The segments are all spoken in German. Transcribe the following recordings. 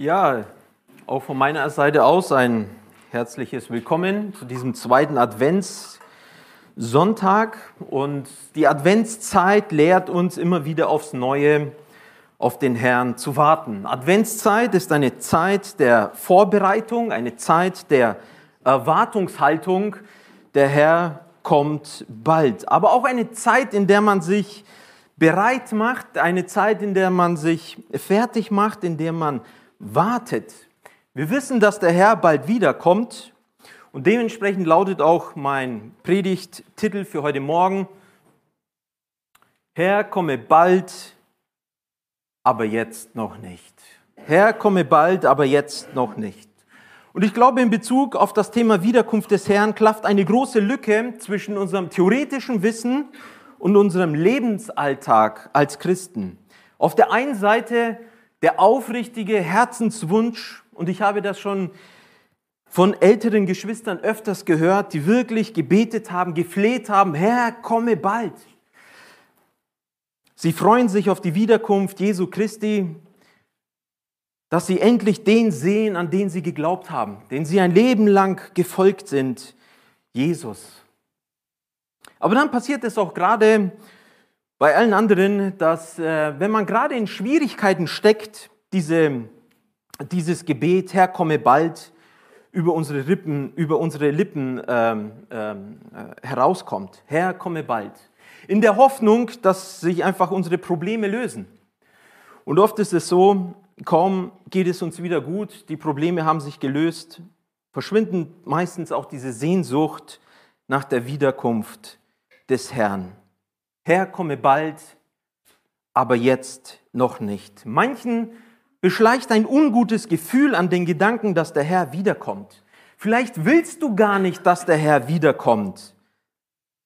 Ja, auch von meiner Seite aus ein herzliches Willkommen zu diesem zweiten Adventssonntag. Und die Adventszeit lehrt uns immer wieder aufs Neue auf den Herrn zu warten. Adventszeit ist eine Zeit der Vorbereitung, eine Zeit der Erwartungshaltung. Der Herr kommt bald. Aber auch eine Zeit, in der man sich bereit macht, eine Zeit, in der man sich fertig macht, in der man wartet. Wir wissen, dass der Herr bald wiederkommt und dementsprechend lautet auch mein Predigttitel für heute Morgen, Herr, komme bald, aber jetzt noch nicht. Herr, komme bald, aber jetzt noch nicht. Und ich glaube, in Bezug auf das Thema Wiederkunft des Herrn klafft eine große Lücke zwischen unserem theoretischen Wissen und unserem Lebensalltag als Christen. Auf der einen Seite der aufrichtige Herzenswunsch, und ich habe das schon von älteren Geschwistern öfters gehört, die wirklich gebetet haben, gefleht haben, Herr, komme bald. Sie freuen sich auf die Wiederkunft Jesu Christi, dass sie endlich den sehen, an den sie geglaubt haben, den sie ein Leben lang gefolgt sind, Jesus. Aber dann passiert es auch gerade bei allen anderen, dass äh, wenn man gerade in Schwierigkeiten steckt, diese, dieses Gebet, Herr, komme bald, über unsere Rippen, über unsere Lippen ähm, ähm, äh, herauskommt. Herr, komme bald. In der Hoffnung, dass sich einfach unsere Probleme lösen. Und oft ist es so, kaum geht es uns wieder gut, die Probleme haben sich gelöst, verschwinden meistens auch diese Sehnsucht nach der Wiederkunft des Herrn. Herr, komme bald, aber jetzt noch nicht. Manchen beschleicht ein ungutes Gefühl an den Gedanken, dass der Herr wiederkommt. Vielleicht willst du gar nicht, dass der Herr wiederkommt,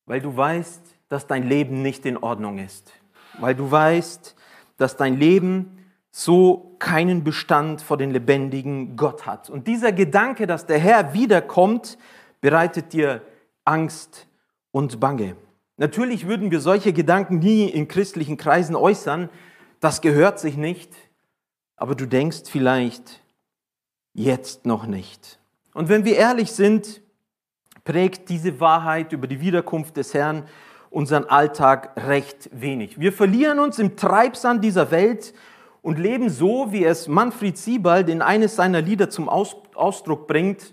weil du weißt, dass dein Leben nicht in Ordnung ist, weil du weißt, dass dein Leben so keinen Bestand vor den lebendigen Gott hat. Und dieser Gedanke, dass der Herr wiederkommt, bereitet dir Angst und Bange. Natürlich würden wir solche Gedanken nie in christlichen Kreisen äußern, das gehört sich nicht, aber du denkst vielleicht jetzt noch nicht. Und wenn wir ehrlich sind, prägt diese Wahrheit über die Wiederkunft des Herrn unseren Alltag recht wenig. Wir verlieren uns im Treibsand dieser Welt und leben so, wie es Manfred Siebald in eines seiner Lieder zum Ausdruck bringt.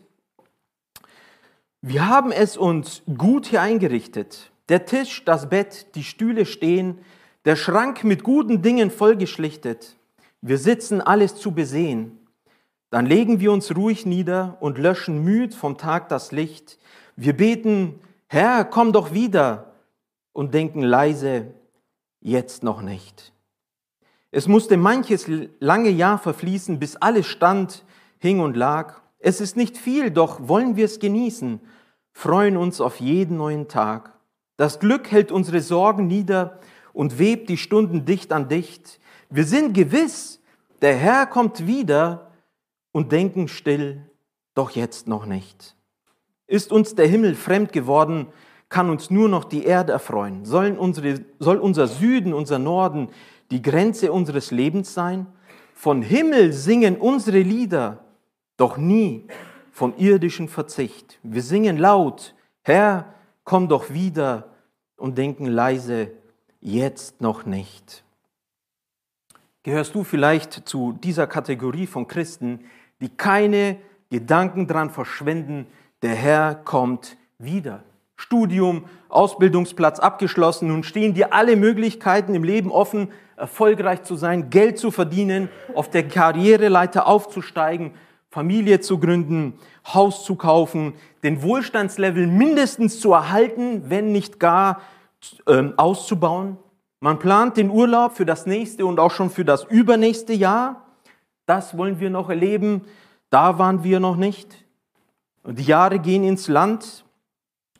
Wir haben es uns gut hier eingerichtet. Der Tisch, das Bett, die Stühle stehen, der Schrank mit guten Dingen vollgeschlichtet. Wir sitzen alles zu besehen. Dann legen wir uns ruhig nieder und löschen müd vom Tag das Licht. Wir beten, Herr, komm doch wieder und denken leise, jetzt noch nicht. Es musste manches lange Jahr verfließen, bis alles stand, hing und lag. Es ist nicht viel, doch wollen wir es genießen, freuen uns auf jeden neuen Tag. Das Glück hält unsere Sorgen nieder und webt die Stunden dicht an dicht. Wir sind gewiss, der Herr kommt wieder und denken still, doch jetzt noch nicht. Ist uns der Himmel fremd geworden, kann uns nur noch die Erde erfreuen. Sollen unsere, soll unser Süden, unser Norden die Grenze unseres Lebens sein? Von Himmel singen unsere Lieder, doch nie vom irdischen Verzicht. Wir singen laut, Herr, komm doch wieder, und denken leise, jetzt noch nicht. Gehörst du vielleicht zu dieser Kategorie von Christen, die keine Gedanken daran verschwenden, der Herr kommt wieder? Studium, Ausbildungsplatz abgeschlossen, nun stehen dir alle Möglichkeiten im Leben offen, erfolgreich zu sein, Geld zu verdienen, auf der Karriereleiter aufzusteigen, Familie zu gründen, Haus zu kaufen, den Wohlstandslevel mindestens zu erhalten, wenn nicht gar ähm, auszubauen. Man plant den Urlaub für das nächste und auch schon für das übernächste Jahr. Das wollen wir noch erleben. Da waren wir noch nicht. Und die Jahre gehen ins Land.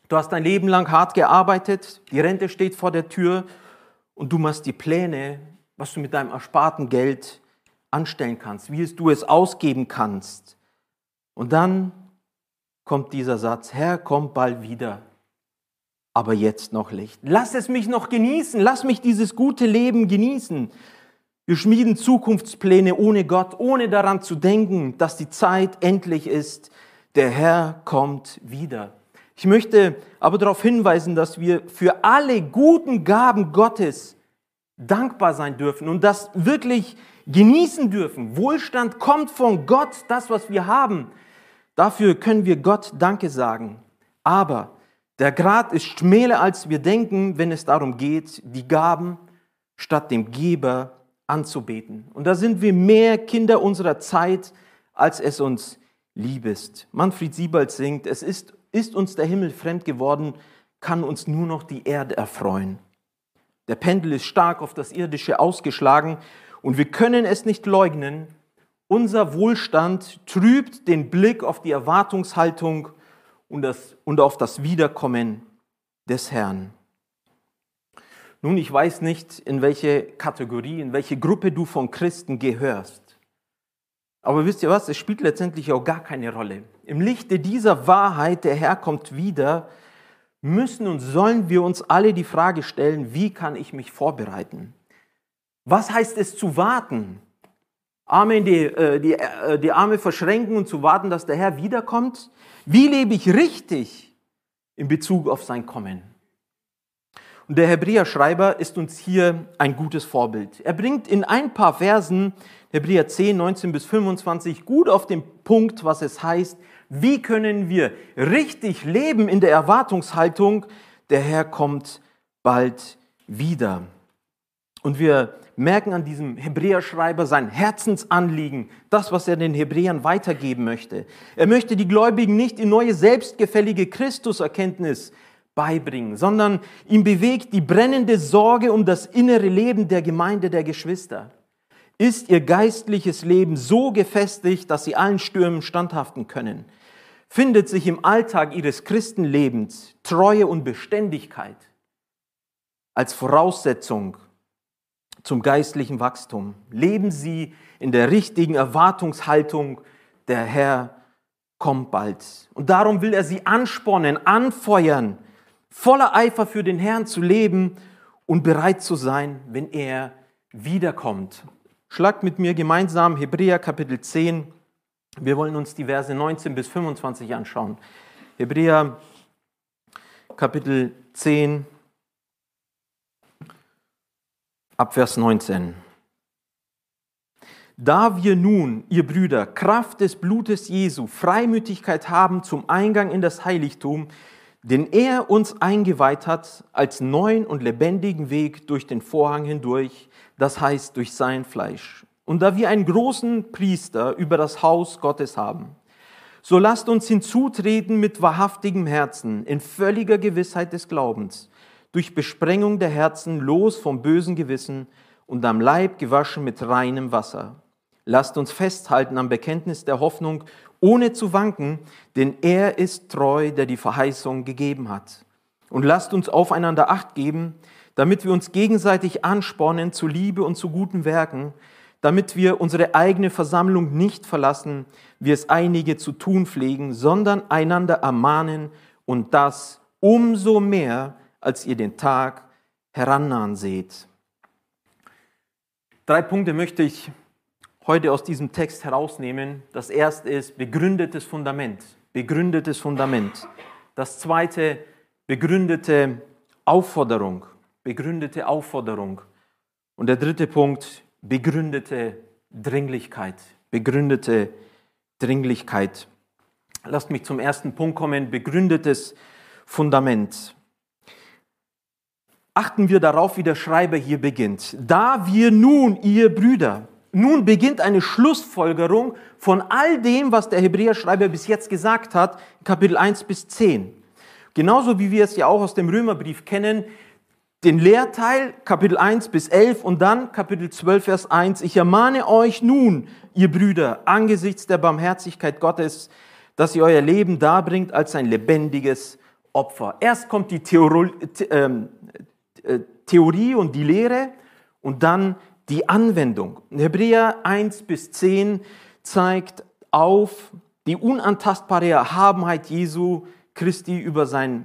Du hast dein Leben lang hart gearbeitet. Die Rente steht vor der Tür und du machst die Pläne, was du mit deinem ersparten Geld anstellen kannst, wie du es ausgeben kannst. Und dann kommt dieser Satz, Herr, komm bald wieder, aber jetzt noch nicht. Lass es mich noch genießen, lass mich dieses gute Leben genießen. Wir schmieden Zukunftspläne ohne Gott, ohne daran zu denken, dass die Zeit endlich ist. Der Herr kommt wieder. Ich möchte aber darauf hinweisen, dass wir für alle guten Gaben Gottes dankbar sein dürfen und das wirklich genießen dürfen. Wohlstand kommt von Gott, das, was wir haben. Dafür können wir Gott Danke sagen. Aber der Grad ist schmäler, als wir denken, wenn es darum geht, die Gaben statt dem Geber anzubeten. Und da sind wir mehr Kinder unserer Zeit, als es uns lieb ist. Manfred Siebald singt, es ist, ist uns der Himmel fremd geworden, kann uns nur noch die Erde erfreuen. Der Pendel ist stark auf das Irdische ausgeschlagen und wir können es nicht leugnen. Unser Wohlstand trübt den Blick auf die Erwartungshaltung und, das, und auf das Wiederkommen des Herrn. Nun, ich weiß nicht, in welche Kategorie, in welche Gruppe du von Christen gehörst. Aber wisst ihr was, es spielt letztendlich auch gar keine Rolle. Im Lichte dieser Wahrheit, der Herr kommt wieder, müssen und sollen wir uns alle die Frage stellen, wie kann ich mich vorbereiten? Was heißt es zu warten? Arme in die, äh, die, äh, die Arme verschränken und zu warten, dass der Herr wiederkommt? Wie lebe ich richtig in Bezug auf sein Kommen? Und der Hebräer-Schreiber ist uns hier ein gutes Vorbild. Er bringt in ein paar Versen, Hebräer 10, 19 bis 25, gut auf den Punkt, was es heißt, wie können wir richtig leben in der Erwartungshaltung, der Herr kommt bald wieder. Und wir merken an diesem Hebräerschreiber sein Herzensanliegen, das, was er den Hebräern weitergeben möchte. Er möchte die Gläubigen nicht in neue selbstgefällige Christuserkenntnis beibringen, sondern ihm bewegt die brennende Sorge um das innere Leben der Gemeinde der Geschwister. Ist ihr geistliches Leben so gefestigt, dass sie allen Stürmen standhaften können? Findet sich im Alltag ihres Christenlebens Treue und Beständigkeit als Voraussetzung zum geistlichen Wachstum? Leben sie in der richtigen Erwartungshaltung, der Herr kommt bald. Und darum will er sie anspornen, anfeuern, voller Eifer für den Herrn zu leben und bereit zu sein, wenn er wiederkommt. Schlagt mit mir gemeinsam Hebräer Kapitel 10. Wir wollen uns die Verse 19 bis 25 anschauen. Hebräer Kapitel 10 ab Vers 19. Da wir nun, ihr Brüder, Kraft des Blutes Jesu, Freimütigkeit haben zum Eingang in das Heiligtum, den er uns eingeweiht hat als neuen und lebendigen Weg durch den Vorhang hindurch, das heißt durch sein Fleisch. Und da wir einen großen Priester über das Haus Gottes haben, so lasst uns hinzutreten mit wahrhaftigem Herzen, in völliger Gewissheit des Glaubens, durch Besprengung der Herzen los vom bösen Gewissen und am Leib gewaschen mit reinem Wasser. Lasst uns festhalten am Bekenntnis der Hoffnung ohne zu wanken, denn er ist treu, der die Verheißung gegeben hat. Und lasst uns aufeinander acht geben, damit wir uns gegenseitig anspornen zu Liebe und zu guten Werken, damit wir unsere eigene Versammlung nicht verlassen, wie es einige zu tun pflegen, sondern einander ermahnen und das umso mehr, als ihr den Tag herannahen seht. Drei Punkte möchte ich heute aus diesem Text herausnehmen. Das erste ist begründetes Fundament. Begründetes Fundament. Das zweite, begründete Aufforderung. Begründete Aufforderung. Und der dritte Punkt, begründete Dringlichkeit. Begründete Dringlichkeit. Lasst mich zum ersten Punkt kommen. Begründetes Fundament. Achten wir darauf, wie der Schreiber hier beginnt. Da wir nun, ihr Brüder, nun beginnt eine Schlussfolgerung von all dem, was der Hebräerschreiber bis jetzt gesagt hat, Kapitel 1 bis 10. Genauso wie wir es ja auch aus dem Römerbrief kennen, den Lehrteil Kapitel 1 bis 11 und dann Kapitel 12 Vers 1. Ich ermahne euch nun, ihr Brüder, angesichts der Barmherzigkeit Gottes, dass ihr euer Leben darbringt als ein lebendiges Opfer. Erst kommt die ähm, äh, Theorie und die Lehre und dann die Anwendung. Hebräer 1 bis 10 zeigt auf die unantastbare Erhabenheit Jesu Christi über sein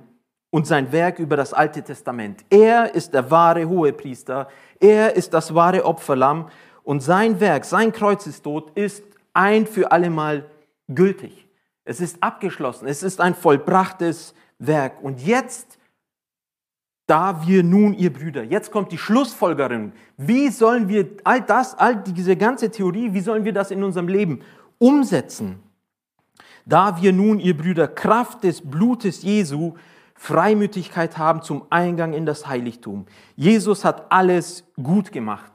und sein Werk über das Alte Testament. Er ist der wahre Hohepriester, er ist das wahre Opferlamm und sein Werk, sein Kreuzestod ist ein für allemal gültig. Es ist abgeschlossen. Es ist ein vollbrachtes Werk. Und jetzt, da wir nun, ihr Brüder, jetzt kommt die Schlussfolgerung. Wie sollen wir all das, all diese ganze Theorie, wie sollen wir das in unserem Leben umsetzen? Da wir nun, ihr Brüder, Kraft des Blutes Jesu, Freimütigkeit haben zum Eingang in das Heiligtum. Jesus hat alles gut gemacht.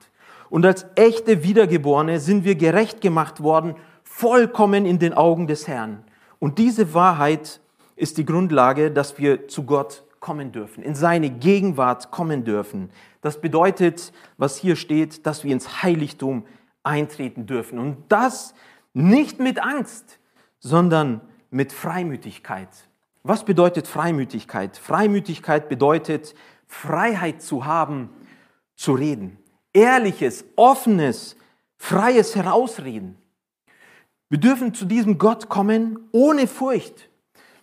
Und als echte Wiedergeborene sind wir gerecht gemacht worden, vollkommen in den Augen des Herrn. Und diese Wahrheit ist die Grundlage, dass wir zu Gott kommen dürfen, in seine Gegenwart kommen dürfen. Das bedeutet, was hier steht, dass wir ins Heiligtum eintreten dürfen. Und das nicht mit Angst, sondern mit Freimütigkeit. Was bedeutet Freimütigkeit? Freimütigkeit bedeutet, Freiheit zu haben, zu reden ehrliches, offenes, freies Herausreden. Wir dürfen zu diesem Gott kommen ohne Furcht,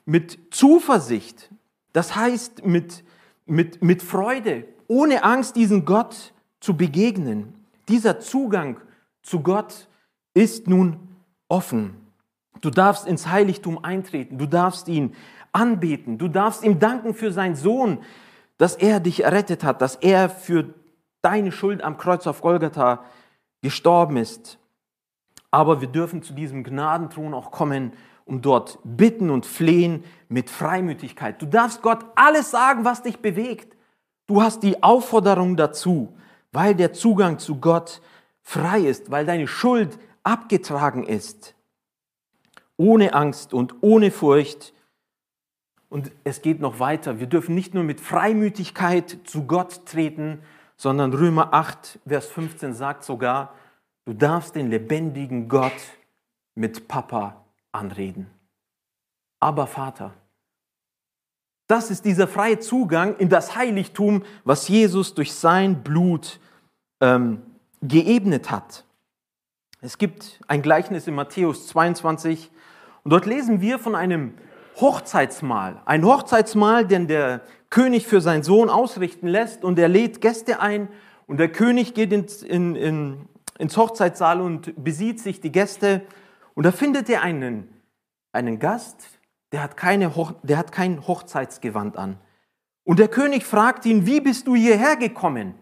mit Zuversicht, das heißt mit, mit, mit Freude, ohne Angst, diesen Gott zu begegnen. Dieser Zugang zu Gott ist nun offen. Du darfst ins Heiligtum eintreten, du darfst ihn anbeten, du darfst ihm danken für seinen Sohn, dass er dich errettet hat, dass er für deine Schuld am Kreuz auf Golgatha gestorben ist. Aber wir dürfen zu diesem Gnadenthron auch kommen, um dort bitten und flehen mit Freimütigkeit. Du darfst Gott alles sagen, was dich bewegt. Du hast die Aufforderung dazu, weil der Zugang zu Gott frei ist, weil deine Schuld abgetragen ist. Ohne Angst und ohne Furcht. Und es geht noch weiter. Wir dürfen nicht nur mit Freimütigkeit zu Gott treten, sondern Römer 8, Vers 15 sagt sogar, du darfst den lebendigen Gott mit Papa anreden. Aber Vater, das ist dieser freie Zugang in das Heiligtum, was Jesus durch sein Blut ähm, geebnet hat. Es gibt ein Gleichnis in Matthäus 22 und dort lesen wir von einem Hochzeitsmahl. Ein Hochzeitsmahl, den der König für seinen Sohn ausrichten lässt und er lädt Gäste ein und der König geht ins, in, in, ins Hochzeitssaal und besieht sich die Gäste und da findet er einen, einen Gast, der hat, keine, der hat kein Hochzeitsgewand an. Und der König fragt ihn, wie bist du hierher gekommen?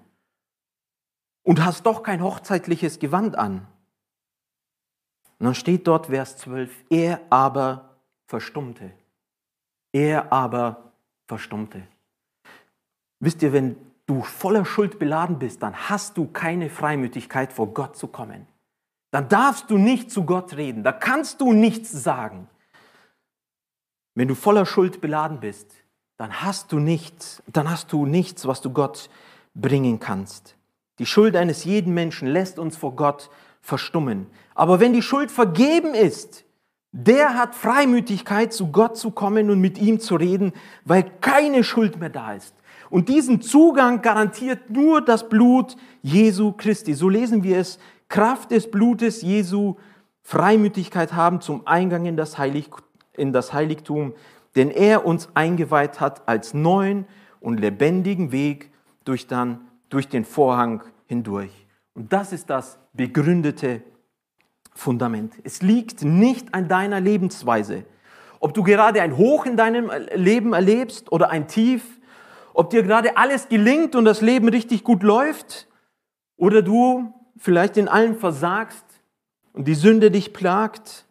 Und hast doch kein hochzeitliches Gewand an. Und dann steht dort Vers 12, er aber verstummte. Er aber verstummte. Wisst ihr, wenn du voller Schuld beladen bist, dann hast du keine Freimütigkeit vor Gott zu kommen. Dann darfst du nicht zu Gott reden, da kannst du nichts sagen. Wenn du voller Schuld beladen bist, dann hast du nichts, dann hast du nichts, was du Gott bringen kannst. Die Schuld eines jeden Menschen lässt uns vor Gott verstummen. Aber wenn die Schuld vergeben ist, der hat Freimütigkeit, zu Gott zu kommen und mit ihm zu reden, weil keine Schuld mehr da ist. Und diesen Zugang garantiert nur das Blut Jesu Christi. So lesen wir es. Kraft des Blutes Jesu, Freimütigkeit haben zum Eingang in das, Heilig, in das Heiligtum, denn er uns eingeweiht hat als neuen und lebendigen Weg durch, dann, durch den Vorhang hindurch. Und das ist das begründete Fundament. Es liegt nicht an deiner Lebensweise. Ob du gerade ein Hoch in deinem Leben erlebst oder ein Tief, ob dir gerade alles gelingt und das Leben richtig gut läuft oder du vielleicht in allem versagst und die Sünde dich plagt,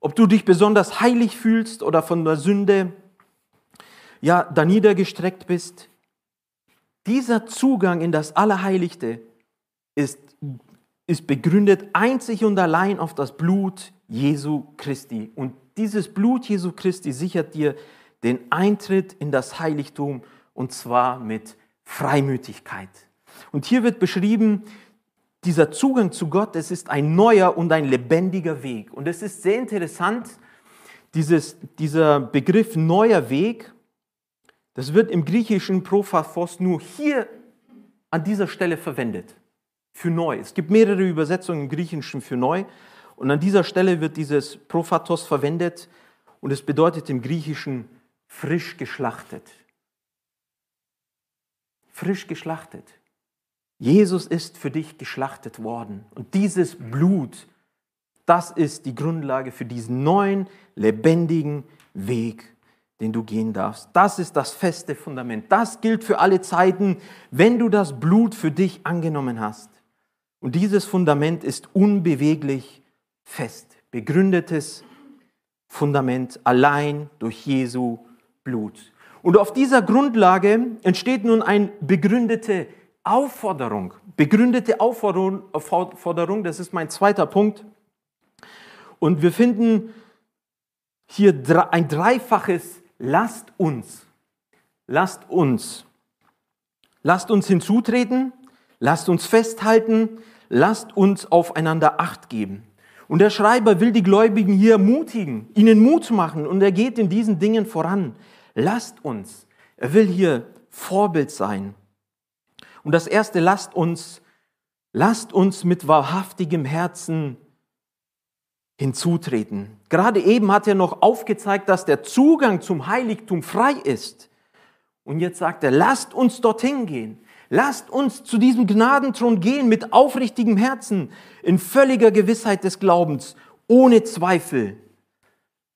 ob du dich besonders heilig fühlst oder von der Sünde ja da niedergestreckt bist. Dieser Zugang in das Allerheiligste ist ist begründet einzig und allein auf das Blut Jesu Christi. Und dieses Blut Jesu Christi sichert dir den Eintritt in das Heiligtum und zwar mit Freimütigkeit. Und hier wird beschrieben, dieser Zugang zu Gott, es ist ein neuer und ein lebendiger Weg. Und es ist sehr interessant, dieses, dieser Begriff neuer Weg, das wird im griechischen Prophaphos nur hier an dieser Stelle verwendet für neu. Es gibt mehrere Übersetzungen im Griechischen für neu. Und an dieser Stelle wird dieses Prophatos verwendet und es bedeutet im Griechischen frisch geschlachtet. Frisch geschlachtet. Jesus ist für dich geschlachtet worden. Und dieses Blut, das ist die Grundlage für diesen neuen, lebendigen Weg, den du gehen darfst. Das ist das feste Fundament. Das gilt für alle Zeiten, wenn du das Blut für dich angenommen hast. Und dieses Fundament ist unbeweglich fest, begründetes Fundament allein durch Jesu Blut. Und auf dieser Grundlage entsteht nun eine begründete Aufforderung. Begründete Aufforderung, das ist mein zweiter Punkt. Und wir finden hier ein dreifaches Lasst uns. Lasst uns. Lasst uns hinzutreten, lasst uns festhalten, lasst uns aufeinander Acht geben. Und der Schreiber will die Gläubigen hier ermutigen, ihnen Mut machen und er geht in diesen Dingen voran. Lasst uns. Er will hier Vorbild sein. Und das erste, lasst uns, lasst uns mit wahrhaftigem Herzen hinzutreten. Gerade eben hat er noch aufgezeigt, dass der Zugang zum Heiligtum frei ist. Und jetzt sagt er, lasst uns dorthin gehen. Lasst uns zu diesem Gnadenthron gehen mit aufrichtigem Herzen, in völliger Gewissheit des Glaubens, ohne Zweifel.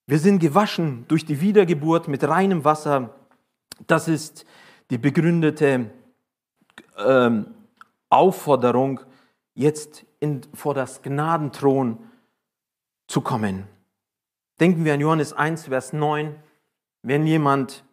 Wir sind gewaschen durch die Wiedergeburt mit reinem Wasser. Das ist die begründete ähm, Aufforderung, jetzt in, vor das Gnadenthron zu kommen. Denken wir an Johannes 1, Vers 9. Wenn jemand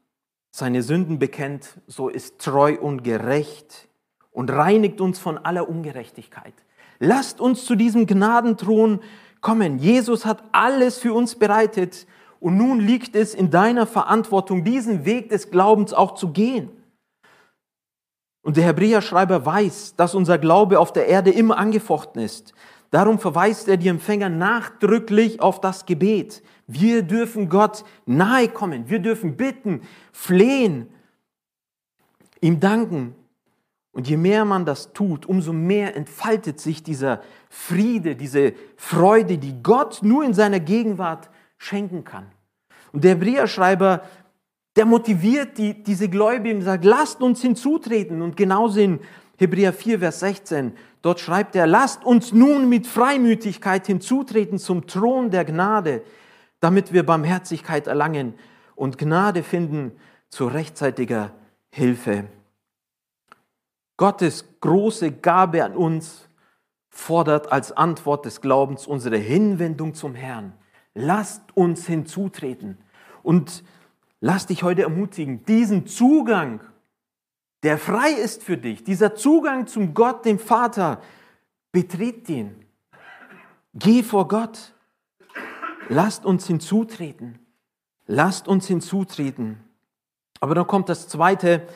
seine Sünden bekennt, so ist treu und gerecht und reinigt uns von aller Ungerechtigkeit. Lasst uns zu diesem Gnadenthron kommen. Jesus hat alles für uns bereitet und nun liegt es in deiner Verantwortung, diesen Weg des Glaubens auch zu gehen. Und der Hebräerschreiber weiß, dass unser Glaube auf der Erde immer angefochten ist. Darum verweist er die Empfänger nachdrücklich auf das Gebet. Wir dürfen Gott nahe kommen. Wir dürfen bitten, flehen, ihm danken. Und je mehr man das tut, umso mehr entfaltet sich dieser Friede, diese Freude, die Gott nur in seiner Gegenwart schenken kann. Und der Hebräerschreiber, der motiviert die, diese Gläubigen und sagt, lasst uns hinzutreten. Und genauso in Hebräer 4, Vers 16, Dort schreibt er, lasst uns nun mit Freimütigkeit hinzutreten zum Thron der Gnade, damit wir Barmherzigkeit erlangen und Gnade finden zu rechtzeitiger Hilfe. Gottes große Gabe an uns fordert als Antwort des Glaubens unsere Hinwendung zum Herrn. Lasst uns hinzutreten. Und lass dich heute ermutigen, diesen Zugang der frei ist für dich, dieser Zugang zum Gott, dem Vater, betritt ihn. Geh vor Gott. Lasst uns hinzutreten. Lasst uns hinzutreten. Aber dann kommt das Zweite,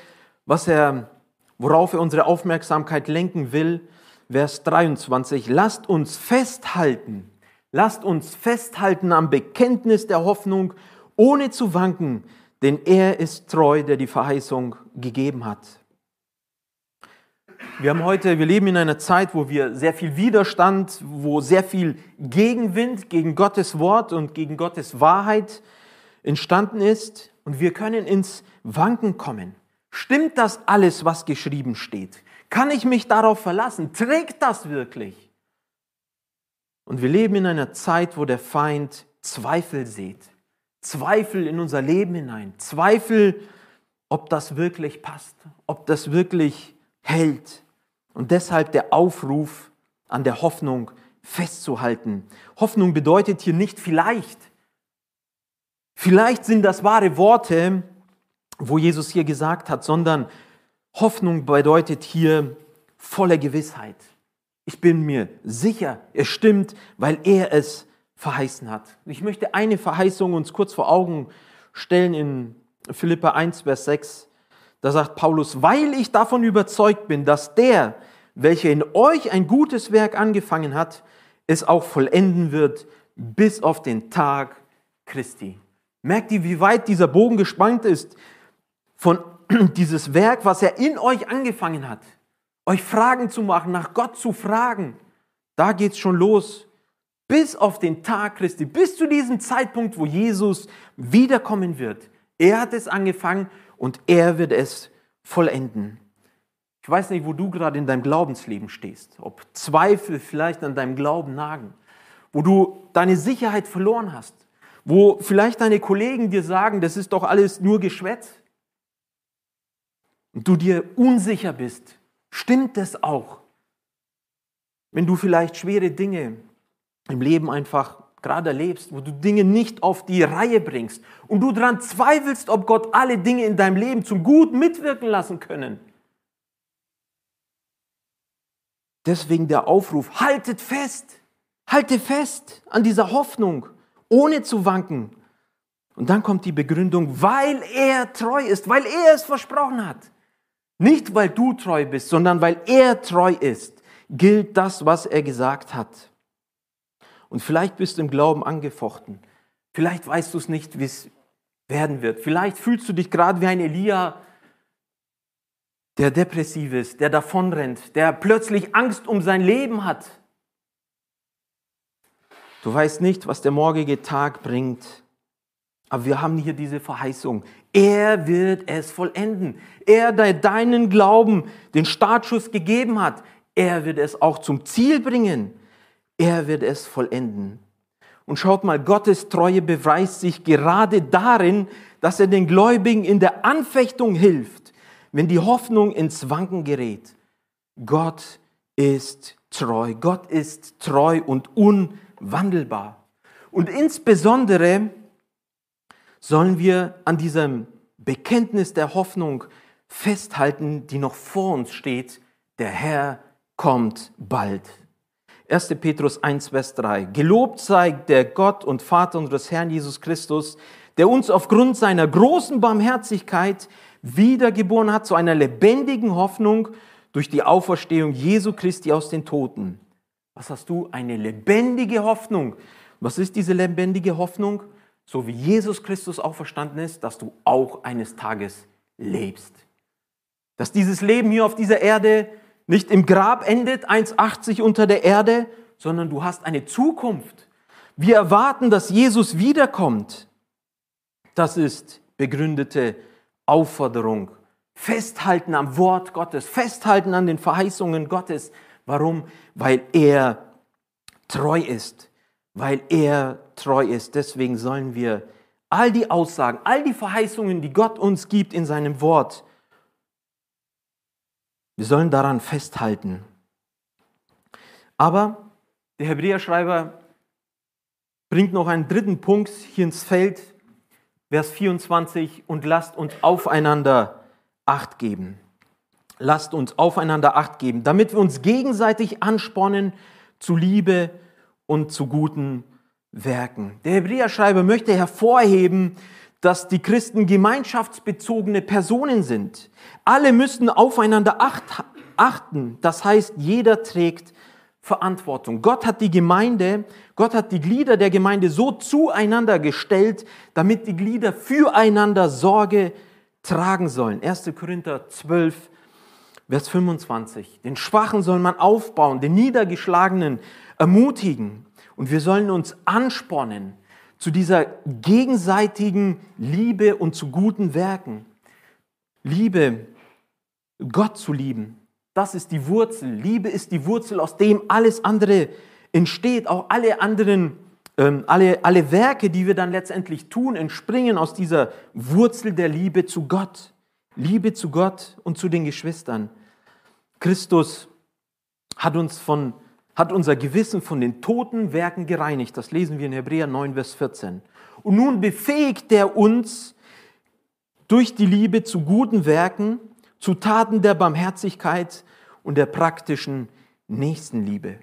was er, worauf er unsere Aufmerksamkeit lenken will, Vers 23. Lasst uns festhalten. Lasst uns festhalten am Bekenntnis der Hoffnung, ohne zu wanken, denn er ist treu, der die Verheißung gegeben hat. Wir haben heute, wir leben in einer Zeit, wo wir sehr viel Widerstand, wo sehr viel Gegenwind gegen Gottes Wort und gegen Gottes Wahrheit entstanden ist und wir können ins Wanken kommen. Stimmt das alles, was geschrieben steht? Kann ich mich darauf verlassen? Trägt das wirklich? Und wir leben in einer Zeit, wo der Feind Zweifel sieht. Zweifel in unser Leben hinein. Zweifel, ob das wirklich passt, ob das wirklich hält. Und deshalb der Aufruf an der Hoffnung festzuhalten. Hoffnung bedeutet hier nicht vielleicht. Vielleicht sind das wahre Worte, wo Jesus hier gesagt hat, sondern Hoffnung bedeutet hier volle Gewissheit. Ich bin mir sicher, es stimmt, weil er es verheißen hat. Ich möchte eine Verheißung uns kurz vor Augen stellen in Philippa 1, Vers 6. Da sagt Paulus, weil ich davon überzeugt bin, dass der, welcher in euch ein gutes Werk angefangen hat, es auch vollenden wird bis auf den Tag Christi. Merkt ihr, wie weit dieser Bogen gespannt ist von dieses Werk, was er in euch angefangen hat? Euch Fragen zu machen, nach Gott zu fragen. Da geht's schon los bis auf den Tag Christi, bis zu diesem Zeitpunkt, wo Jesus wiederkommen wird. Er hat es angefangen und er wird es vollenden. Ich weiß nicht, wo du gerade in deinem Glaubensleben stehst, ob Zweifel vielleicht an deinem Glauben nagen, wo du deine Sicherheit verloren hast, wo vielleicht deine Kollegen dir sagen, das ist doch alles nur Geschwätz und du dir unsicher bist. Stimmt das auch? Wenn du vielleicht schwere Dinge im Leben einfach gerade erlebst, wo du Dinge nicht auf die Reihe bringst und du daran zweifelst, ob Gott alle Dinge in deinem Leben zum Guten mitwirken lassen können. Deswegen der Aufruf, haltet fest, halte fest an dieser Hoffnung, ohne zu wanken. Und dann kommt die Begründung, weil er treu ist, weil er es versprochen hat. Nicht weil du treu bist, sondern weil er treu ist, gilt das, was er gesagt hat. Und vielleicht bist du im Glauben angefochten. Vielleicht weißt du es nicht, wie es werden wird. Vielleicht fühlst du dich gerade wie ein Elia, der depressiv ist, der davonrennt, der plötzlich Angst um sein Leben hat. Du weißt nicht, was der morgige Tag bringt. Aber wir haben hier diese Verheißung. Er wird es vollenden. Er, der deinen Glauben den Startschuss gegeben hat, er wird es auch zum Ziel bringen. Er wird es vollenden. Und schaut mal, Gottes Treue beweist sich gerade darin, dass er den Gläubigen in der Anfechtung hilft, wenn die Hoffnung ins Wanken gerät. Gott ist treu. Gott ist treu und unwandelbar. Und insbesondere sollen wir an diesem Bekenntnis der Hoffnung festhalten, die noch vor uns steht. Der Herr kommt bald. 1. Petrus 1, Vers 3. Gelobt sei der Gott und Vater unseres Herrn Jesus Christus, der uns aufgrund seiner großen Barmherzigkeit wiedergeboren hat zu einer lebendigen Hoffnung durch die Auferstehung Jesu Christi aus den Toten. Was hast du? Eine lebendige Hoffnung. Was ist diese lebendige Hoffnung? So wie Jesus Christus auferstanden ist, dass du auch eines Tages lebst. Dass dieses Leben hier auf dieser Erde nicht im Grab endet, 1,80 unter der Erde, sondern du hast eine Zukunft. Wir erwarten, dass Jesus wiederkommt. Das ist begründete Aufforderung. Festhalten am Wort Gottes, festhalten an den Verheißungen Gottes. Warum? Weil er treu ist. Weil er treu ist. Deswegen sollen wir all die Aussagen, all die Verheißungen, die Gott uns gibt in seinem Wort, wir sollen daran festhalten. Aber der Hebräerschreiber bringt noch einen dritten Punkt hier ins Feld, Vers 24, und lasst uns aufeinander Acht geben. Lasst uns aufeinander Acht geben, damit wir uns gegenseitig anspornen zu Liebe und zu guten Werken. Der Hebräerschreiber möchte hervorheben, dass die Christen gemeinschaftsbezogene Personen sind. Alle müssen aufeinander achten. Das heißt, jeder trägt Verantwortung. Gott hat die Gemeinde, Gott hat die Glieder der Gemeinde so zueinander gestellt, damit die Glieder füreinander Sorge tragen sollen. 1. Korinther 12, Vers 25. Den Schwachen soll man aufbauen, den Niedergeschlagenen ermutigen. Und wir sollen uns anspornen, zu dieser gegenseitigen Liebe und zu guten Werken. Liebe, Gott zu lieben, das ist die Wurzel. Liebe ist die Wurzel, aus dem alles andere entsteht. Auch alle anderen, ähm, alle, alle Werke, die wir dann letztendlich tun, entspringen aus dieser Wurzel der Liebe zu Gott. Liebe zu Gott und zu den Geschwistern. Christus hat uns von hat unser Gewissen von den toten Werken gereinigt. Das lesen wir in Hebräer 9, Vers 14. Und nun befähigt er uns durch die Liebe zu guten Werken, zu Taten der Barmherzigkeit und der praktischen Nächstenliebe.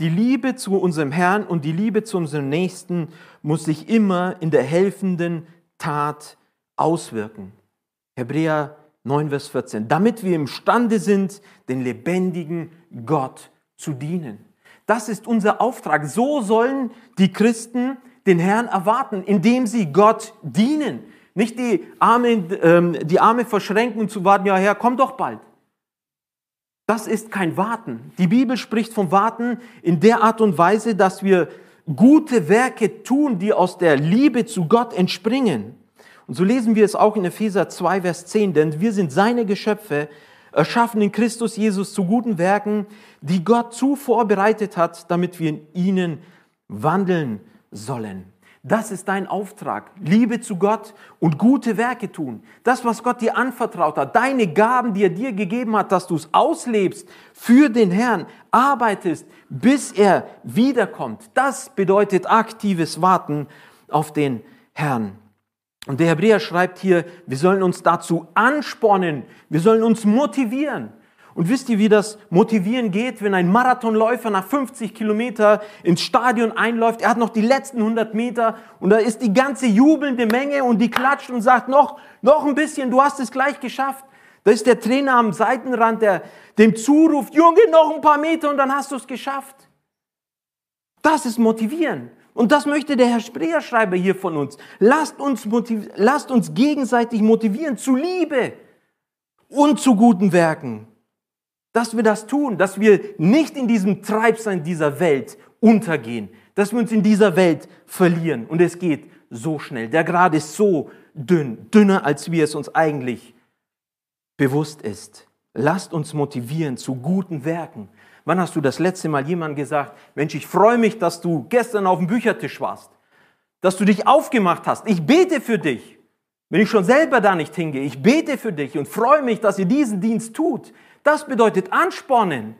Die Liebe zu unserem Herrn und die Liebe zu unserem Nächsten muss sich immer in der helfenden Tat auswirken. Hebräer 9, Vers 14. Damit wir imstande sind, den lebendigen Gott zu dienen. Das ist unser Auftrag. So sollen die Christen den Herrn erwarten, indem sie Gott dienen. Nicht die Arme, ähm, die Arme verschränken und zu warten, ja Herr, komm doch bald. Das ist kein Warten. Die Bibel spricht vom Warten in der Art und Weise, dass wir gute Werke tun, die aus der Liebe zu Gott entspringen. Und so lesen wir es auch in Epheser 2, Vers 10, denn wir sind seine Geschöpfe, erschaffen in Christus Jesus zu guten Werken, die Gott zuvor bereitet hat, damit wir in ihnen wandeln sollen. Das ist dein Auftrag. Liebe zu Gott und gute Werke tun. Das, was Gott dir anvertraut hat, deine Gaben, die er dir gegeben hat, dass du es auslebst für den Herrn, arbeitest, bis er wiederkommt. Das bedeutet aktives Warten auf den Herrn. Und der Hebräer schreibt hier, wir sollen uns dazu anspornen, wir sollen uns motivieren. Und wisst ihr, wie das Motivieren geht, wenn ein Marathonläufer nach 50 Kilometer ins Stadion einläuft? Er hat noch die letzten 100 Meter und da ist die ganze jubelnde Menge und die klatscht und sagt, noch, noch ein bisschen, du hast es gleich geschafft. Da ist der Trainer am Seitenrand, der dem zuruft, Junge, noch ein paar Meter und dann hast du es geschafft. Das ist Motivieren. Und das möchte der Herr Sprecherschreiber hier von uns. Lasst uns, lasst uns gegenseitig motivieren zu Liebe und zu guten Werken dass wir das tun, dass wir nicht in diesem Treibsein dieser Welt untergehen, dass wir uns in dieser Welt verlieren. Und es geht so schnell. Der Grad ist so dünn, dünner, als wie es uns eigentlich bewusst ist. Lasst uns motivieren zu guten Werken. Wann hast du das letzte Mal jemand gesagt, Mensch, ich freue mich, dass du gestern auf dem Büchertisch warst, dass du dich aufgemacht hast. Ich bete für dich. Wenn ich schon selber da nicht hingehe, ich bete für dich und freue mich, dass ihr diesen Dienst tut. Das bedeutet anspornen.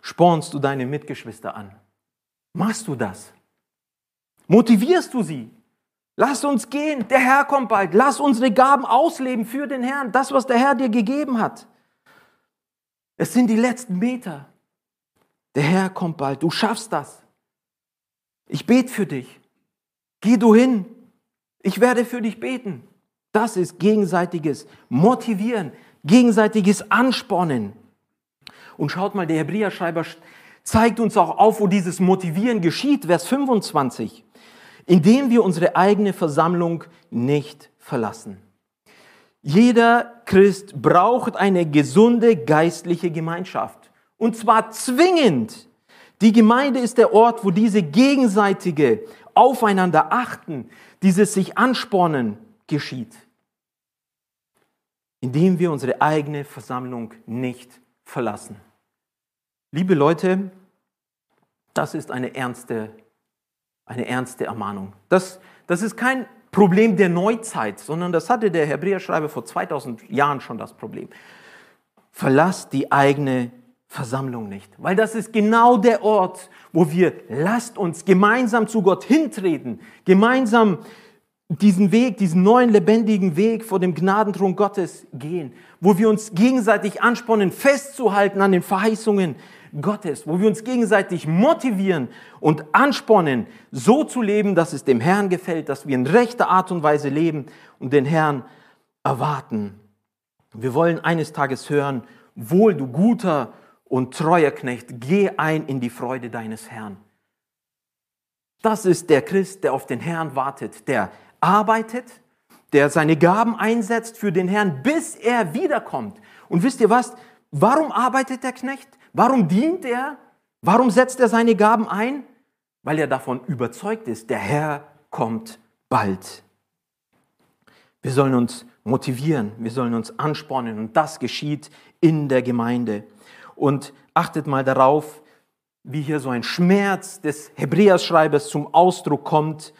Spornst du deine Mitgeschwister an? Machst du das? Motivierst du sie? Lass uns gehen, der Herr kommt bald. Lass unsere Gaben ausleben für den Herrn, das, was der Herr dir gegeben hat. Es sind die letzten Meter. Der Herr kommt bald, du schaffst das. Ich bete für dich. Geh du hin. Ich werde für dich beten. Das ist gegenseitiges Motivieren, gegenseitiges Anspornen. Und schaut mal, der Hebräerschreiber zeigt uns auch auf, wo dieses Motivieren geschieht. Vers 25. Indem wir unsere eigene Versammlung nicht verlassen. Jeder Christ braucht eine gesunde geistliche Gemeinschaft. Und zwar zwingend. Die Gemeinde ist der Ort, wo diese gegenseitige Aufeinander achten, dieses sich anspornen geschieht indem wir unsere eigene Versammlung nicht verlassen. Liebe Leute, das ist eine ernste, eine ernste Ermahnung. Das, das ist kein Problem der Neuzeit, sondern das hatte der Hebräerschreiber vor 2000 Jahren schon das Problem. Verlasst die eigene Versammlung nicht, weil das ist genau der Ort, wo wir lasst uns gemeinsam zu Gott hintreten, gemeinsam diesen Weg, diesen neuen lebendigen Weg vor dem Gnadenthron Gottes gehen, wo wir uns gegenseitig anspornen, festzuhalten an den Verheißungen Gottes, wo wir uns gegenseitig motivieren und anspornen, so zu leben, dass es dem Herrn gefällt, dass wir in rechter Art und Weise leben und den Herrn erwarten. Wir wollen eines Tages hören, wohl du guter und treuer Knecht, geh ein in die Freude deines Herrn. Das ist der Christ, der auf den Herrn wartet, der arbeitet, der seine Gaben einsetzt für den Herrn, bis er wiederkommt. Und wisst ihr was? Warum arbeitet der Knecht? Warum dient er? Warum setzt er seine Gaben ein? Weil er davon überzeugt ist, der Herr kommt bald. Wir sollen uns motivieren, wir sollen uns anspornen und das geschieht in der Gemeinde. Und achtet mal darauf, wie hier so ein Schmerz des Hebräerschreibers zum Ausdruck kommt,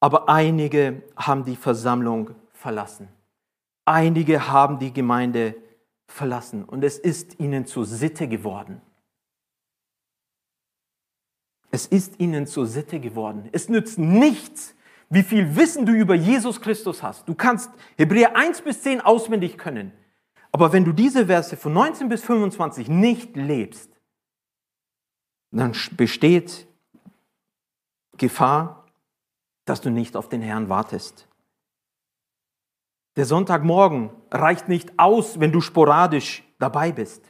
aber einige haben die Versammlung verlassen. Einige haben die Gemeinde verlassen und es ist ihnen zur Sitte geworden. Es ist ihnen zur Sitte geworden. Es nützt nichts, wie viel Wissen du über Jesus Christus hast. Du kannst Hebräer 1 bis 10 auswendig können. Aber wenn du diese Verse von 19 bis 25 nicht lebst, dann besteht Gefahr, dass du nicht auf den Herrn wartest. Der Sonntagmorgen reicht nicht aus, wenn du sporadisch dabei bist.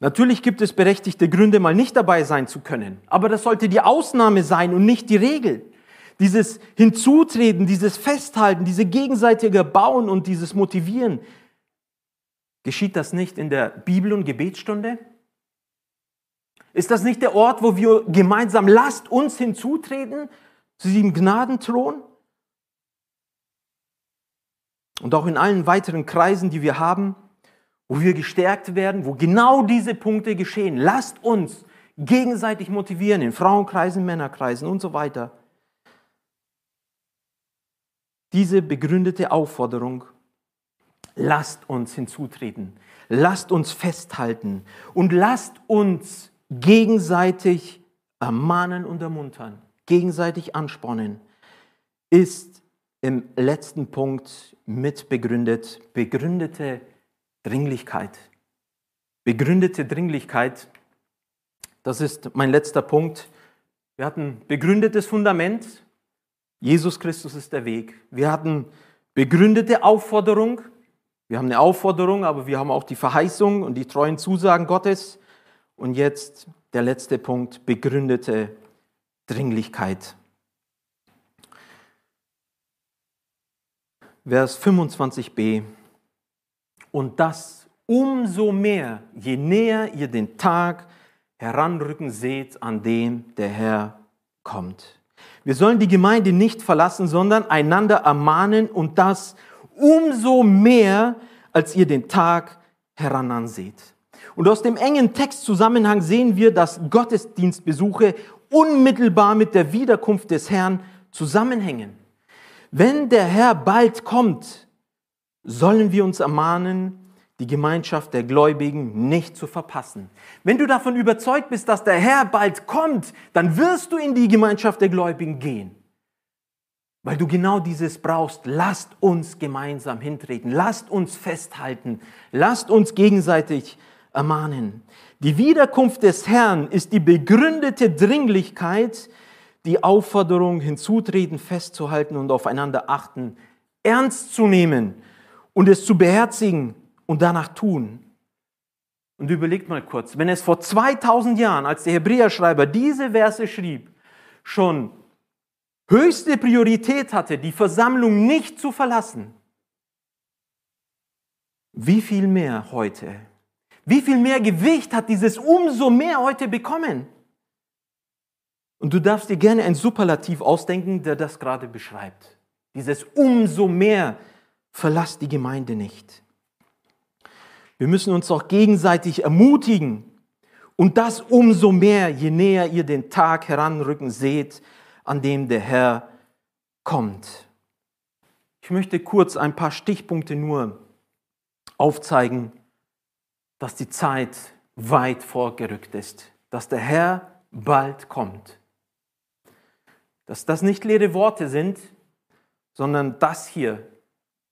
Natürlich gibt es berechtigte Gründe, mal nicht dabei sein zu können, aber das sollte die Ausnahme sein und nicht die Regel. Dieses Hinzutreten, dieses Festhalten, diese gegenseitige Bauen und dieses Motivieren, geschieht das nicht in der Bibel- und Gebetsstunde? Ist das nicht der Ort, wo wir gemeinsam lasst uns hinzutreten zu diesem Gnadenthron? Und auch in allen weiteren Kreisen, die wir haben, wo wir gestärkt werden, wo genau diese Punkte geschehen. Lasst uns gegenseitig motivieren in Frauenkreisen, Männerkreisen und so weiter. Diese begründete Aufforderung, lasst uns hinzutreten, lasst uns festhalten und lasst uns gegenseitig ermahnen und ermuntern, gegenseitig anspornen, ist im letzten Punkt mit begründet, begründete Dringlichkeit. Begründete Dringlichkeit, das ist mein letzter Punkt. Wir hatten begründetes Fundament, Jesus Christus ist der Weg. Wir hatten begründete Aufforderung, wir haben eine Aufforderung, aber wir haben auch die Verheißung und die treuen Zusagen Gottes. Und jetzt der letzte Punkt, begründete Dringlichkeit. Vers 25b. Und das umso mehr, je näher ihr den Tag heranrücken seht, an dem der Herr kommt. Wir sollen die Gemeinde nicht verlassen, sondern einander ermahnen und das umso mehr, als ihr den Tag herananseht. Und aus dem engen Textzusammenhang sehen wir, dass Gottesdienstbesuche unmittelbar mit der Wiederkunft des Herrn zusammenhängen. Wenn der Herr bald kommt, sollen wir uns ermahnen, die Gemeinschaft der Gläubigen nicht zu verpassen. Wenn du davon überzeugt bist, dass der Herr bald kommt, dann wirst du in die Gemeinschaft der Gläubigen gehen. Weil du genau dieses brauchst. Lasst uns gemeinsam hintreten. Lasst uns festhalten. Lasst uns gegenseitig ermahnen. Die Wiederkunft des Herrn ist die begründete Dringlichkeit, die Aufforderung hinzutreten, festzuhalten und aufeinander achten, ernst zu nehmen und es zu beherzigen und danach tun. Und überlegt mal kurz, wenn es vor 2000 Jahren, als der Hebräerschreiber diese Verse schrieb, schon höchste Priorität hatte, die Versammlung nicht zu verlassen, wie viel mehr heute? Wie viel mehr Gewicht hat dieses umso mehr heute bekommen? Und du darfst dir gerne ein Superlativ ausdenken, der das gerade beschreibt. Dieses umso mehr verlass die Gemeinde nicht. Wir müssen uns auch gegenseitig ermutigen und das umso mehr, je näher ihr den Tag heranrücken seht, an dem der Herr kommt. Ich möchte kurz ein paar Stichpunkte nur aufzeigen, dass die Zeit weit vorgerückt ist, dass der Herr bald kommt dass das nicht leere Worte sind, sondern das hier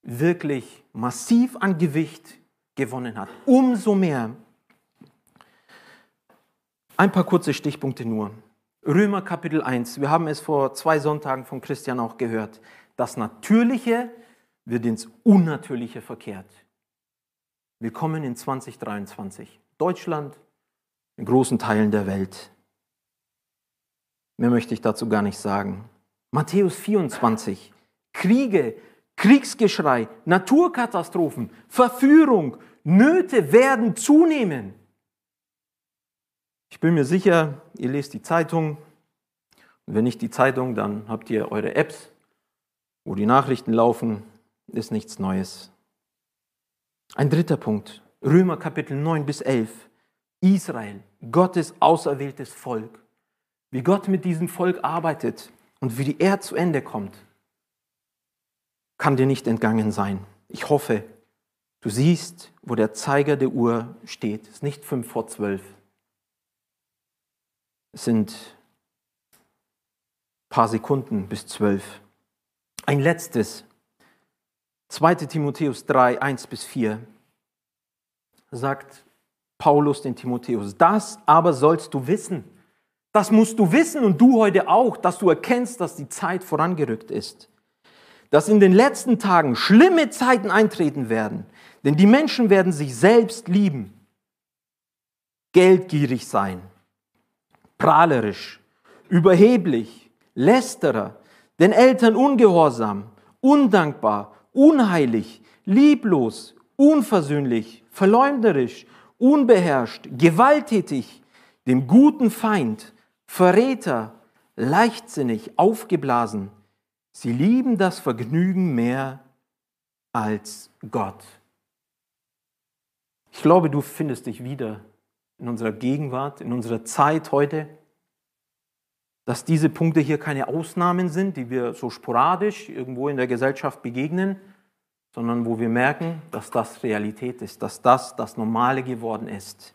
wirklich massiv an Gewicht gewonnen hat. Umso mehr. Ein paar kurze Stichpunkte nur. Römer Kapitel 1. Wir haben es vor zwei Sonntagen von Christian auch gehört. Das Natürliche wird ins Unnatürliche verkehrt. Willkommen in 2023. Deutschland, in großen Teilen der Welt. Mehr möchte ich dazu gar nicht sagen. Matthäus 24. Kriege, Kriegsgeschrei, Naturkatastrophen, Verführung, Nöte werden zunehmen. Ich bin mir sicher, ihr lest die Zeitung. Und wenn nicht die Zeitung, dann habt ihr eure Apps, wo die Nachrichten laufen. Ist nichts Neues. Ein dritter Punkt. Römer Kapitel 9 bis 11. Israel, Gottes auserwähltes Volk wie Gott mit diesem Volk arbeitet und wie er zu Ende kommt, kann dir nicht entgangen sein. Ich hoffe, du siehst, wo der Zeiger der Uhr steht. Es ist nicht fünf vor zwölf. Es sind ein paar Sekunden bis zwölf. Ein letztes. 2 Timotheus 3, 1 bis 4 sagt Paulus den Timotheus, das aber sollst du wissen das musst du wissen und du heute auch, dass du erkennst, dass die Zeit vorangerückt ist. Dass in den letzten Tagen schlimme Zeiten eintreten werden, denn die Menschen werden sich selbst lieben, geldgierig sein, prahlerisch, überheblich, lästerer, den Eltern ungehorsam, undankbar, unheilig, lieblos, unversöhnlich, verleumderisch, unbeherrscht, gewalttätig, dem guten Feind, Verräter, leichtsinnig, aufgeblasen. Sie lieben das Vergnügen mehr als Gott. Ich glaube, du findest dich wieder in unserer Gegenwart, in unserer Zeit heute, dass diese Punkte hier keine Ausnahmen sind, die wir so sporadisch irgendwo in der Gesellschaft begegnen, sondern wo wir merken, dass das Realität ist, dass das das Normale geworden ist.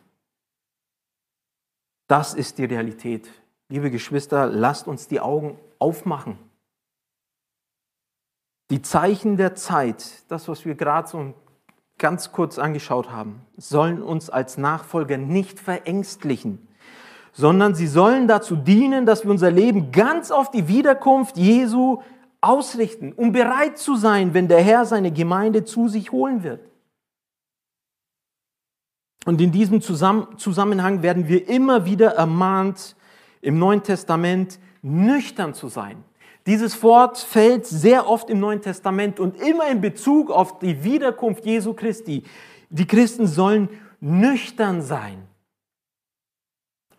Das ist die Realität. Liebe Geschwister, lasst uns die Augen aufmachen. Die Zeichen der Zeit, das, was wir gerade so ganz kurz angeschaut haben, sollen uns als Nachfolger nicht verängstlichen, sondern sie sollen dazu dienen, dass wir unser Leben ganz auf die Wiederkunft Jesu ausrichten, um bereit zu sein, wenn der Herr seine Gemeinde zu sich holen wird. Und in diesem Zusammenhang werden wir immer wieder ermahnt, im Neuen Testament nüchtern zu sein. Dieses Wort fällt sehr oft im Neuen Testament und immer in Bezug auf die Wiederkunft Jesu Christi. Die Christen sollen nüchtern sein.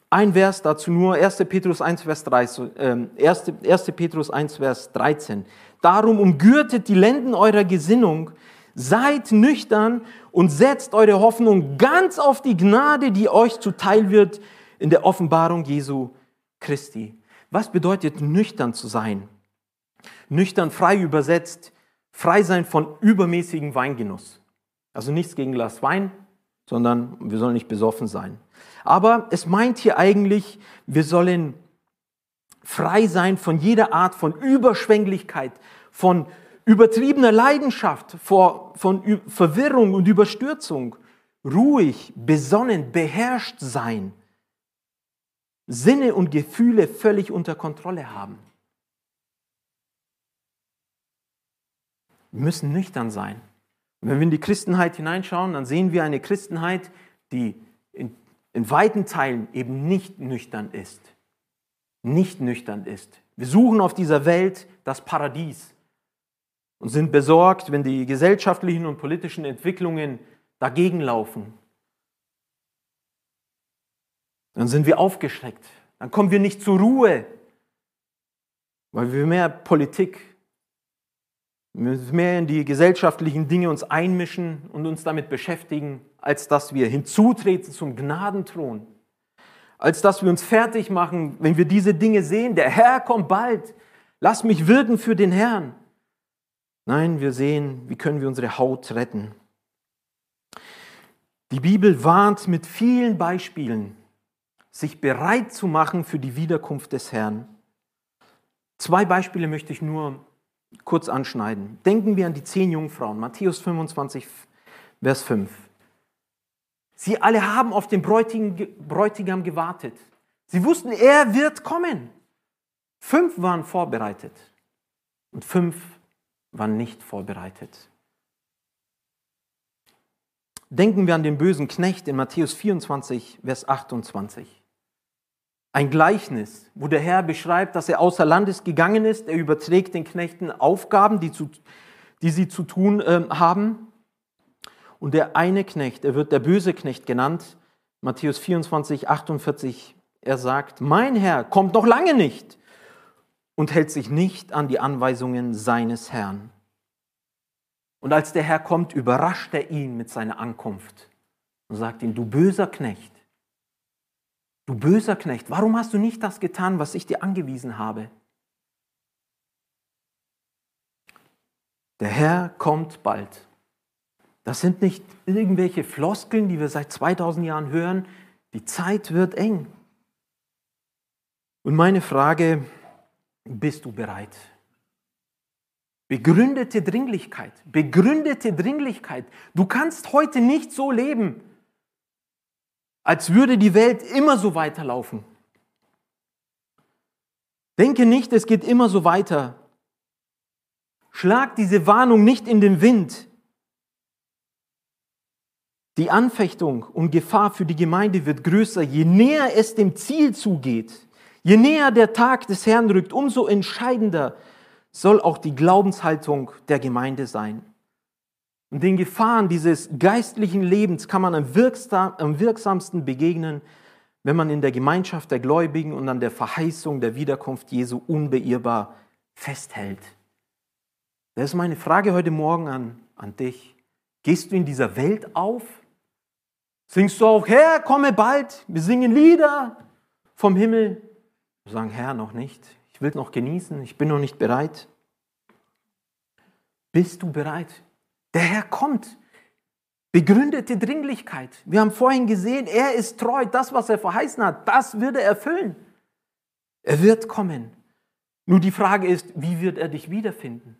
Ein Vers dazu nur, 1. Petrus 1, Vers 13, äh, 1. 1. Petrus 1, Vers 13. Darum umgürtet die Lenden eurer Gesinnung, seid nüchtern und setzt eure Hoffnung ganz auf die Gnade, die euch zuteil wird in der Offenbarung Jesu Christi. Was bedeutet nüchtern zu sein? Nüchtern frei übersetzt, frei sein von übermäßigem Weingenuss. Also nichts gegen Glas Wein, sondern wir sollen nicht besoffen sein. Aber es meint hier eigentlich, wir sollen frei sein von jeder Art von Überschwänglichkeit, von übertriebener Leidenschaft, von Verwirrung und Überstürzung. Ruhig, besonnen, beherrscht sein. Sinne und Gefühle völlig unter Kontrolle haben. Wir müssen nüchtern sein. Und wenn wir in die Christenheit hineinschauen, dann sehen wir eine Christenheit, die in, in weiten Teilen eben nicht nüchtern ist. Nicht nüchtern ist. Wir suchen auf dieser Welt das Paradies und sind besorgt, wenn die gesellschaftlichen und politischen Entwicklungen dagegen laufen. Dann sind wir aufgeschreckt. Dann kommen wir nicht zur Ruhe, weil wir mehr Politik, mehr in die gesellschaftlichen Dinge uns einmischen und uns damit beschäftigen, als dass wir hinzutreten zum Gnadenthron, als dass wir uns fertig machen, wenn wir diese Dinge sehen. Der Herr kommt bald. Lass mich wirken für den Herrn. Nein, wir sehen, wie können wir unsere Haut retten. Die Bibel warnt mit vielen Beispielen, sich bereit zu machen für die Wiederkunft des Herrn. Zwei Beispiele möchte ich nur kurz anschneiden. Denken wir an die zehn Jungfrauen, Matthäus 25, Vers 5. Sie alle haben auf den Bräutigam gewartet. Sie wussten, er wird kommen. Fünf waren vorbereitet und fünf waren nicht vorbereitet. Denken wir an den bösen Knecht in Matthäus 24, Vers 28. Ein Gleichnis, wo der Herr beschreibt, dass er außer Landes gegangen ist. Er überträgt den Knechten Aufgaben, die, zu, die sie zu tun äh, haben. Und der eine Knecht, er wird der böse Knecht genannt, Matthäus 24, 48, er sagt, mein Herr kommt noch lange nicht und hält sich nicht an die Anweisungen seines Herrn. Und als der Herr kommt, überrascht er ihn mit seiner Ankunft und sagt ihm, du böser Knecht, du böser Knecht, warum hast du nicht das getan, was ich dir angewiesen habe? Der Herr kommt bald. Das sind nicht irgendwelche Floskeln, die wir seit 2000 Jahren hören. Die Zeit wird eng. Und meine Frage, bist du bereit? Begründete Dringlichkeit, begründete Dringlichkeit. Du kannst heute nicht so leben, als würde die Welt immer so weiterlaufen. Denke nicht, es geht immer so weiter. Schlag diese Warnung nicht in den Wind. Die Anfechtung und Gefahr für die Gemeinde wird größer, je näher es dem Ziel zugeht. Je näher der Tag des Herrn rückt, umso entscheidender soll auch die Glaubenshaltung der Gemeinde sein. Und den Gefahren dieses geistlichen Lebens kann man am, wirksamsten begegnen, wenn man in der Gemeinschaft der Gläubigen und an der Verheißung der Wiederkunft Jesu unbeirrbar festhält. Das ist meine Frage heute Morgen an, an dich. Gehst du in dieser Welt auf? Singst du auch, Herr, komme bald, wir singen Lieder vom Himmel? Wir sagen, Herr, noch nicht. Ich will noch genießen, ich bin noch nicht bereit. Bist du bereit? Der Herr kommt. Begründete Dringlichkeit. Wir haben vorhin gesehen, er ist treu. Das, was er verheißen hat, das wird er erfüllen. Er wird kommen. Nur die Frage ist, wie wird er dich wiederfinden?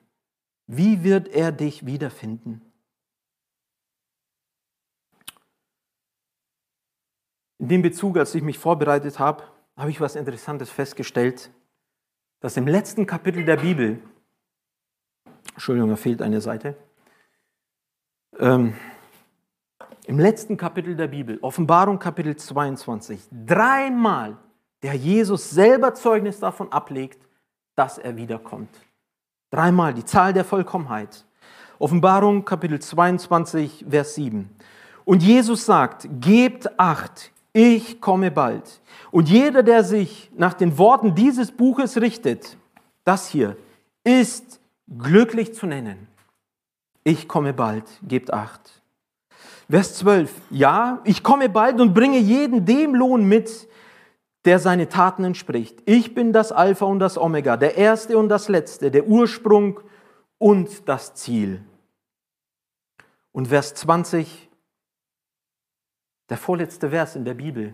Wie wird er dich wiederfinden? In dem Bezug, als ich mich vorbereitet habe, habe ich was Interessantes festgestellt, dass im letzten Kapitel der Bibel, Entschuldigung, da fehlt eine Seite, ähm, im letzten Kapitel der Bibel, Offenbarung Kapitel 22, dreimal der Jesus selber Zeugnis davon ablegt, dass er wiederkommt. Dreimal die Zahl der Vollkommenheit. Offenbarung Kapitel 22, Vers 7. Und Jesus sagt, gebt acht, ich komme bald. Und jeder, der sich nach den Worten dieses Buches richtet, das hier, ist glücklich zu nennen. Ich komme bald, gebt acht. Vers 12. Ja, ich komme bald und bringe jeden dem Lohn mit, der seine Taten entspricht. Ich bin das Alpha und das Omega, der Erste und das Letzte, der Ursprung und das Ziel. Und Vers 20, der vorletzte Vers in der Bibel.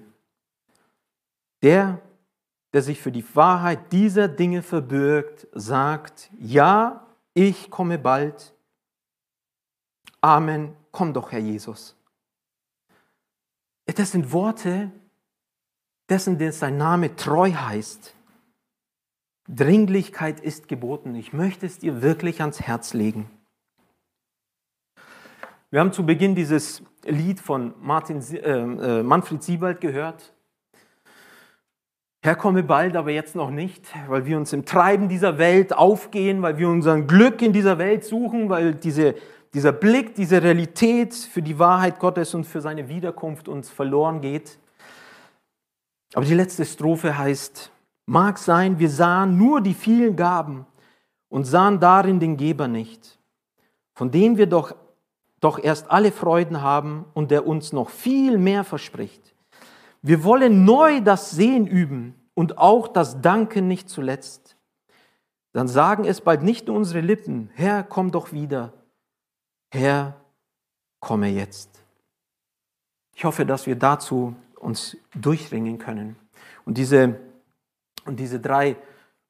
Der, der sich für die Wahrheit dieser Dinge verbirgt, sagt, ja, ich komme bald. Amen, komm doch, Herr Jesus. Das sind Worte, dessen, der sein Name treu heißt. Dringlichkeit ist geboten. Ich möchte es dir wirklich ans Herz legen. Wir haben zu Beginn dieses Lied von Martin, äh, äh, Manfred Siebald gehört. Herr, komme bald, aber jetzt noch nicht, weil wir uns im Treiben dieser Welt aufgehen, weil wir unser Glück in dieser Welt suchen, weil diese, dieser Blick, diese Realität für die Wahrheit Gottes und für seine Wiederkunft uns verloren geht. Aber die letzte Strophe heißt, mag sein, wir sahen nur die vielen Gaben und sahen darin den Geber nicht, von dem wir doch, doch erst alle Freuden haben und der uns noch viel mehr verspricht. Wir wollen neu das Sehen üben und auch das Danken nicht zuletzt. Dann sagen es bald nicht nur unsere Lippen, Herr, komm doch wieder. Herr, komme jetzt. Ich hoffe, dass wir dazu uns durchringen können. Und diese, und diese drei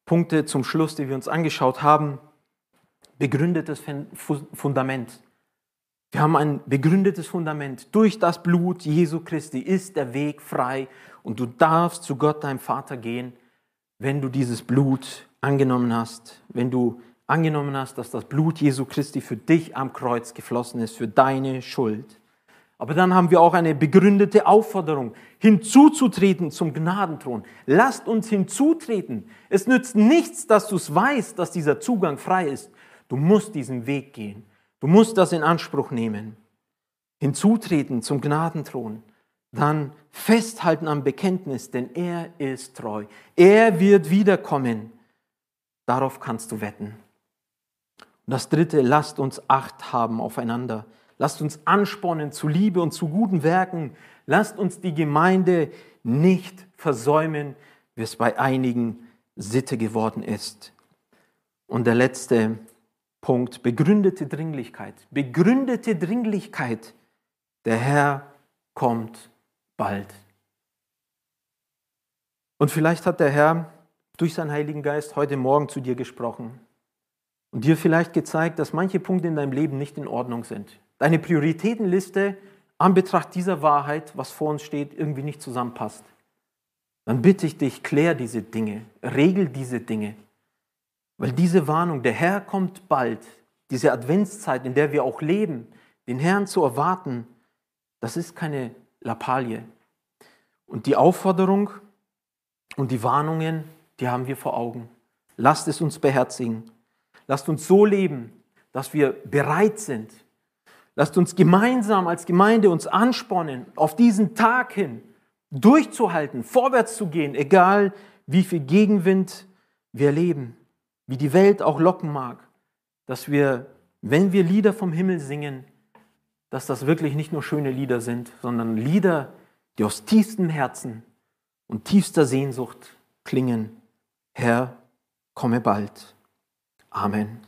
Punkte zum Schluss, die wir uns angeschaut haben, begründetes Fundament. Wir haben ein begründetes Fundament. Durch das Blut Jesu Christi ist der Weg frei und du darfst zu Gott, deinem Vater, gehen, wenn du dieses Blut angenommen hast, wenn du angenommen hast, dass das Blut Jesu Christi für dich am Kreuz geflossen ist, für deine Schuld. Aber dann haben wir auch eine begründete Aufforderung, hinzuzutreten zum Gnadenthron. Lasst uns hinzutreten. Es nützt nichts, dass du es weißt, dass dieser Zugang frei ist. Du musst diesen Weg gehen. Du musst das in Anspruch nehmen. Hinzutreten zum Gnadenthron. Dann festhalten am Bekenntnis, denn er ist treu. Er wird wiederkommen. Darauf kannst du wetten. Und das Dritte, lasst uns Acht haben aufeinander. Lasst uns anspornen zu Liebe und zu guten Werken. Lasst uns die Gemeinde nicht versäumen, wie es bei einigen Sitte geworden ist. Und der letzte Punkt, begründete Dringlichkeit. Begründete Dringlichkeit. Der Herr kommt bald. Und vielleicht hat der Herr durch seinen Heiligen Geist heute Morgen zu dir gesprochen und dir vielleicht gezeigt, dass manche Punkte in deinem Leben nicht in Ordnung sind deine Prioritätenliste an Betracht dieser Wahrheit, was vor uns steht, irgendwie nicht zusammenpasst, dann bitte ich dich, klär diese Dinge, regel diese Dinge. Weil diese Warnung, der Herr kommt bald, diese Adventszeit, in der wir auch leben, den Herrn zu erwarten, das ist keine Lappalie. Und die Aufforderung und die Warnungen, die haben wir vor Augen. Lasst es uns beherzigen. Lasst uns so leben, dass wir bereit sind, Lasst uns gemeinsam als Gemeinde uns anspornen, auf diesen Tag hin durchzuhalten, vorwärts zu gehen, egal wie viel Gegenwind wir erleben, wie die Welt auch locken mag. dass wir, wenn wir Lieder vom Himmel singen, dass das wirklich nicht nur schöne Lieder sind, sondern Lieder, die aus tiefstem Herzen und tiefster Sehnsucht klingen. Herr, komme bald. Amen.